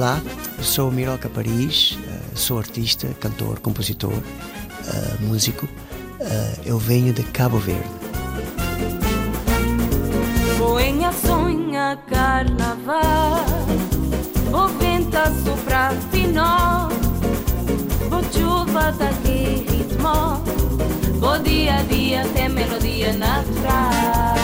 Olá, sou Miroca Paris, eh, sou artista, cantor, compositor, uh, músico. Uh, eu venho de Cabo Verde. Boenha sonha carnaval, o vento sopra finó, o chuva daqui ritmo, o dia a dia tem melodia natural.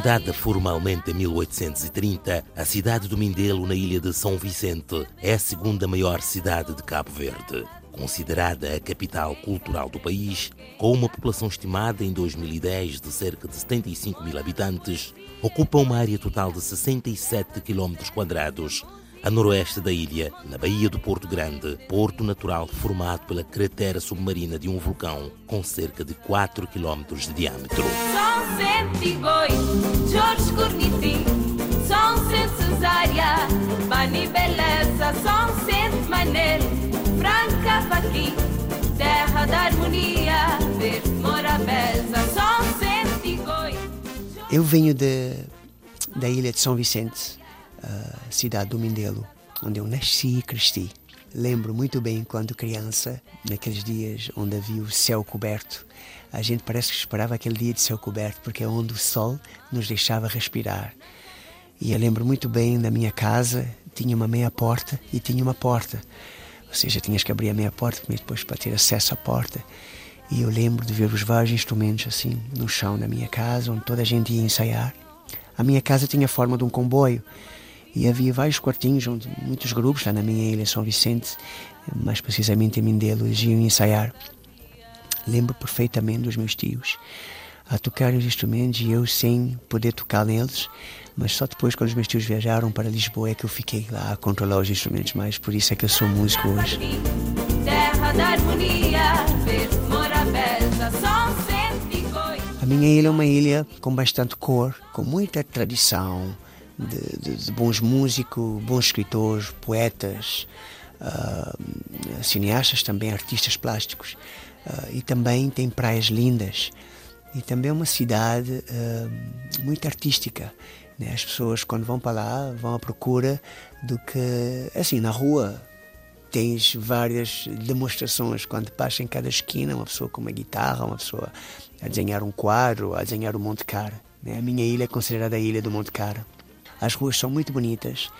Fundada formalmente em 1830, a cidade do Mindelo, na ilha de São Vicente, é a segunda maior cidade de Cabo Verde. Considerada a capital cultural do país, com uma população estimada em 2010 de cerca de 75 mil habitantes, ocupa uma área total de 67 km quadrados a noroeste da ilha, na Baía do Porto Grande, porto natural formado pela cratera submarina de um vulcão com cerca de 4 km de diâmetro. São Jorge Corniti, São Cesária, Bani Beleza, São Manel, Franca Faqui, terra da harmonia, verde Morabeza, São Eu venho de, da ilha de São Vicente, cidade do Mindelo, onde eu nasci e cresci. Lembro muito bem quando criança, naqueles dias onde havia o céu coberto, a gente parece que esperava aquele dia de céu coberto, porque é onde o sol nos deixava respirar. E eu lembro muito bem da minha casa, tinha uma meia porta e tinha uma porta. Ou seja, tinhas que abrir a meia porta depois para ter acesso à porta. E eu lembro de ver os vários instrumentos assim no chão da minha casa, onde toda a gente ia ensaiar. A minha casa tinha a forma de um comboio e havia vários quartinhos onde muitos grupos, lá na minha ilha São Vicente, mais precisamente em Mindelo, iam ensaiar. Lembro perfeitamente dos meus tios a tocar os instrumentos e eu sem poder tocar neles, mas só depois quando os meus tios viajaram para Lisboa é que eu fiquei lá a controlar os instrumentos mais, por isso é que eu sou músico hoje. A minha ilha é uma ilha com bastante cor, com muita tradição, de, de, de bons músicos, bons escritores, poetas, uh, cineastas também, artistas plásticos. Uh, e também tem praias lindas. E também é uma cidade uh, muito artística. Né? As pessoas, quando vão para lá, vão à procura do que. Assim, na rua, tens várias demonstrações quando passa em cada esquina uma pessoa com uma guitarra, uma pessoa a desenhar um quadro, a desenhar o Monte Cara. Né? A minha ilha é considerada a ilha do Monte Cara. As ruas são muito bonitas.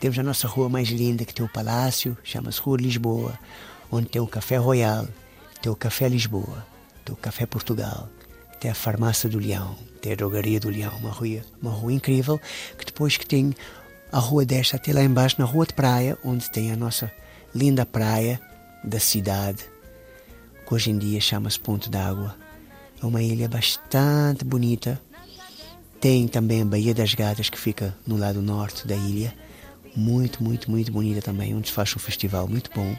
Temos a nossa rua mais linda, que tem o palácio, chama-se Rua Lisboa, onde tem o Café Royal, tem o Café Lisboa, tem o Café Portugal, tem a Farmácia do Leão, tem a Drogaria do Leão, uma rua, uma rua incrível, que depois que tem a rua desta até lá embaixo, na Rua de Praia, onde tem a nossa linda praia da cidade, que hoje em dia chama-se Ponto d'Água. É uma ilha bastante bonita, tem também a Baía das Gatas, que fica no lado norte da ilha. Muito, muito, muito bonita também, onde faz um festival muito bom.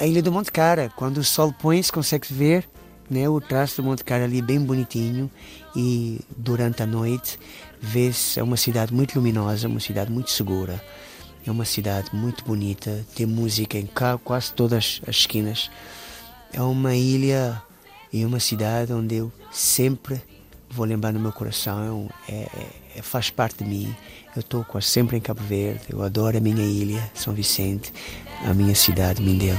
A Ilha do Monte Cara, quando o sol põe, se consegue ver né, o traço do Monte Cara ali bem bonitinho e durante a noite vê-se é uma cidade muito luminosa, uma cidade muito segura. É uma cidade muito bonita, tem música em quase todas as esquinas. É uma ilha e uma cidade onde eu sempre vou lembrar no meu coração, é, é, é, faz parte de mim. Eu estou quase sempre em Cabo Verde, eu adoro a minha ilha, São Vicente, a minha cidade, Mindelo.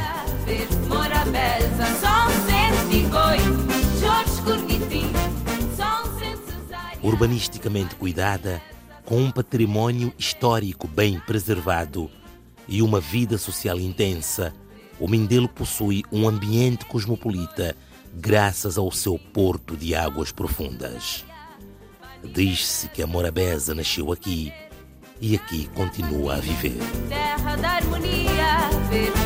Urbanisticamente cuidada, com um património histórico bem preservado e uma vida social intensa, o Mindelo possui um ambiente cosmopolita graças ao seu porto de águas profundas. Diz-se que a Morabeza nasceu aqui e aqui continua a viver. Terra da harmonia, verde